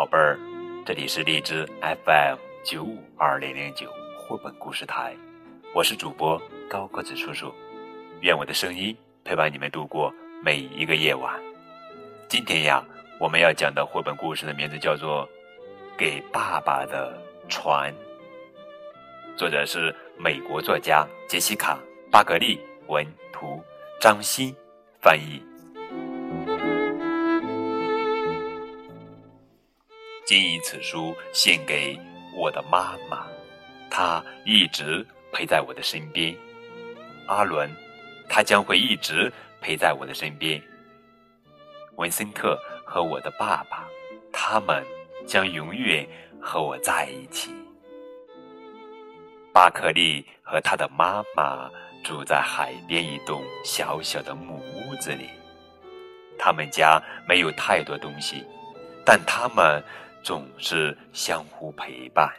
宝贝儿，这里是荔枝 FM 九五二零零九绘本故事台，我是主播高个子叔叔，愿我的声音陪伴你们度过每一个夜晚。今天呀，我们要讲的绘本故事的名字叫做《给爸爸的船》，作者是美国作家杰西卡·巴格利，文图，张欣翻译。谨以此书献给我的妈妈，她一直陪在我的身边。阿伦，他将会一直陪在我的身边。文森特和我的爸爸，他们将永远和我在一起。巴克利和他的妈妈住在海边一栋小小的木屋子里，他们家没有太多东西，但他们。总是相互陪伴。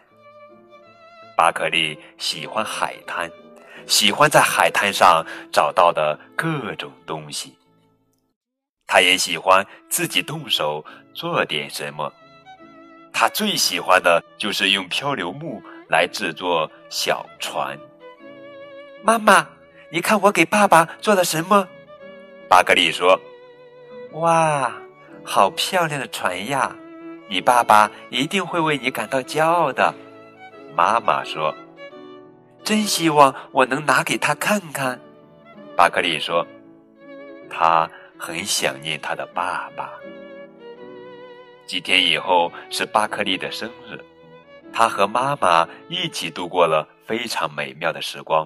巴克利喜欢海滩，喜欢在海滩上找到的各种东西。他也喜欢自己动手做点什么。他最喜欢的就是用漂流木来制作小船。妈妈，你看我给爸爸做了什么？巴克利说：“哇，好漂亮的船呀！”你爸爸一定会为你感到骄傲的，妈妈说：“真希望我能拿给他看看。”巴克利说：“他很想念他的爸爸。”几天以后是巴克利的生日，他和妈妈一起度过了非常美妙的时光。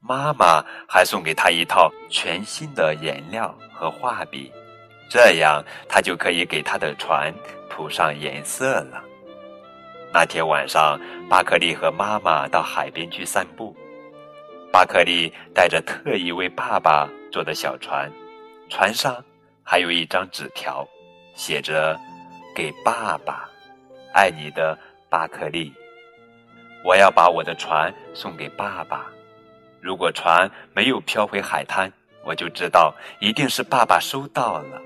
妈妈还送给他一套全新的颜料和画笔，这样他就可以给他的船。涂上颜色了。那天晚上，巴克利和妈妈到海边去散步。巴克利带着特意为爸爸做的小船，船上还有一张纸条，写着：“给爸爸，爱你的巴克利。”我要把我的船送给爸爸。如果船没有飘回海滩，我就知道一定是爸爸收到了。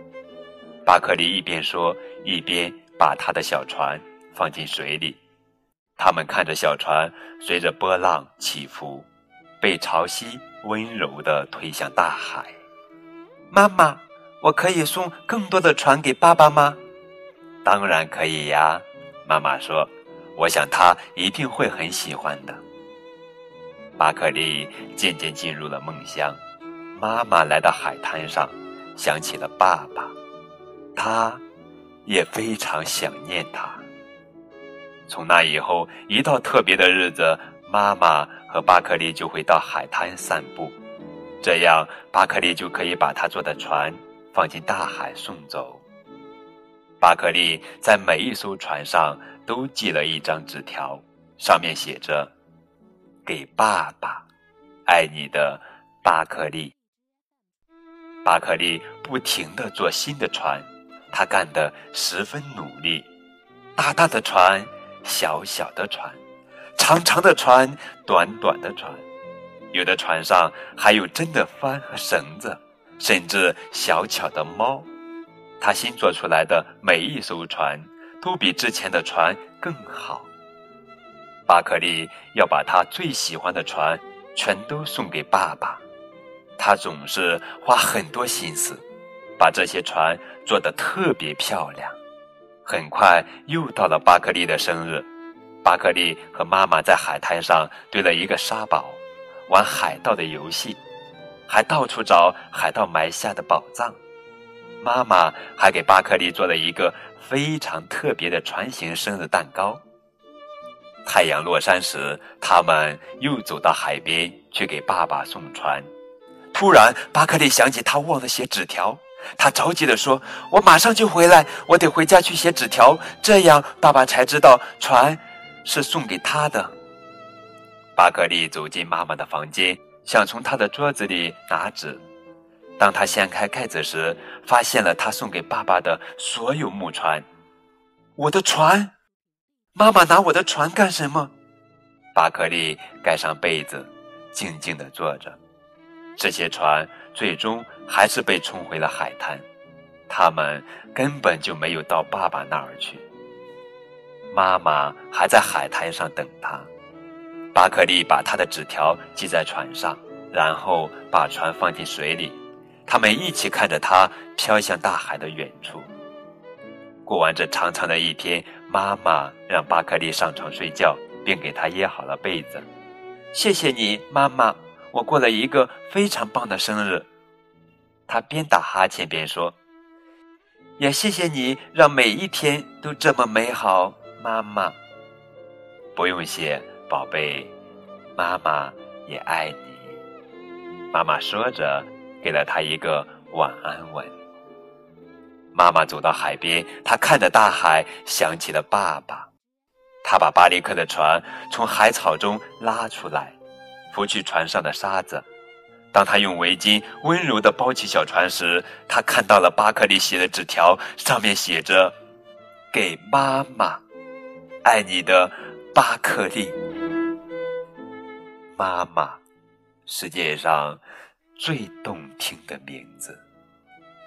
巴克利一边说，一边把他的小船放进水里。他们看着小船随着波浪起伏，被潮汐温柔地推向大海。妈妈，我可以送更多的船给爸爸吗？当然可以呀，妈妈说。我想他一定会很喜欢的。巴克利渐渐进入了梦乡。妈妈来到海滩上，想起了爸爸。他，也非常想念他。从那以后，一到特别的日子，妈妈和巴克利就会到海滩散步，这样巴克利就可以把他坐的船放进大海送走。巴克利在每一艘船上都系了一张纸条，上面写着：“给爸爸，爱你的巴克利。”巴克利不停地坐新的船。他干得十分努力，大大的船，小小的船，长长的船，短短的船，有的船上还有真的帆和绳子，甚至小巧的猫。他新做出来的每一艘船都比之前的船更好。巴克利要把他最喜欢的船全都送给爸爸，他总是花很多心思。把这些船做得特别漂亮。很快又到了巴克利的生日，巴克利和妈妈在海滩上堆了一个沙堡，玩海盗的游戏，还到处找海盗埋下的宝藏。妈妈还给巴克利做了一个非常特别的船形生日蛋糕。太阳落山时，他们又走到海边去给爸爸送船。突然，巴克利想起他忘了写纸条。他着急地说：“我马上就回来，我得回家去写纸条，这样爸爸才知道船是送给他的。”巴克利走进妈妈的房间，想从她的桌子里拿纸。当他掀开盖子时，发现了他送给爸爸的所有木船。我的船，妈妈拿我的船干什么？巴克利盖上被子，静静地坐着。这些船最终还是被冲回了海滩，他们根本就没有到爸爸那儿去。妈妈还在海滩上等他。巴克利把他的纸条系在船上，然后把船放进水里。他们一起看着它飘向大海的远处。过完这长长的一天，妈妈让巴克利上床睡觉，并给他掖好了被子。谢谢你，妈妈，我过了一个非常棒的生日。他边打哈欠边说：“也谢谢你，让每一天都这么美好，妈妈。”不用谢，宝贝，妈妈也爱你。妈妈说着，给了他一个晚安吻。妈妈走到海边，她看着大海，想起了爸爸。她把巴里克的船从海草中拉出来，拂去船上的沙子。当他用围巾温柔地包起小船时，他看到了巴克利写的纸条，上面写着：“给妈妈，爱你的巴克利。”妈妈，世界上最动听的名字。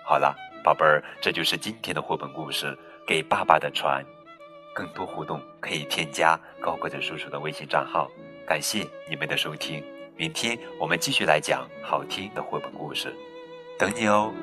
好了。宝贝儿，这就是今天的绘本故事《给爸爸的船》。更多互动可以添加高个子叔叔的微信账号。感谢你们的收听，明天我们继续来讲好听的绘本故事，等你哦。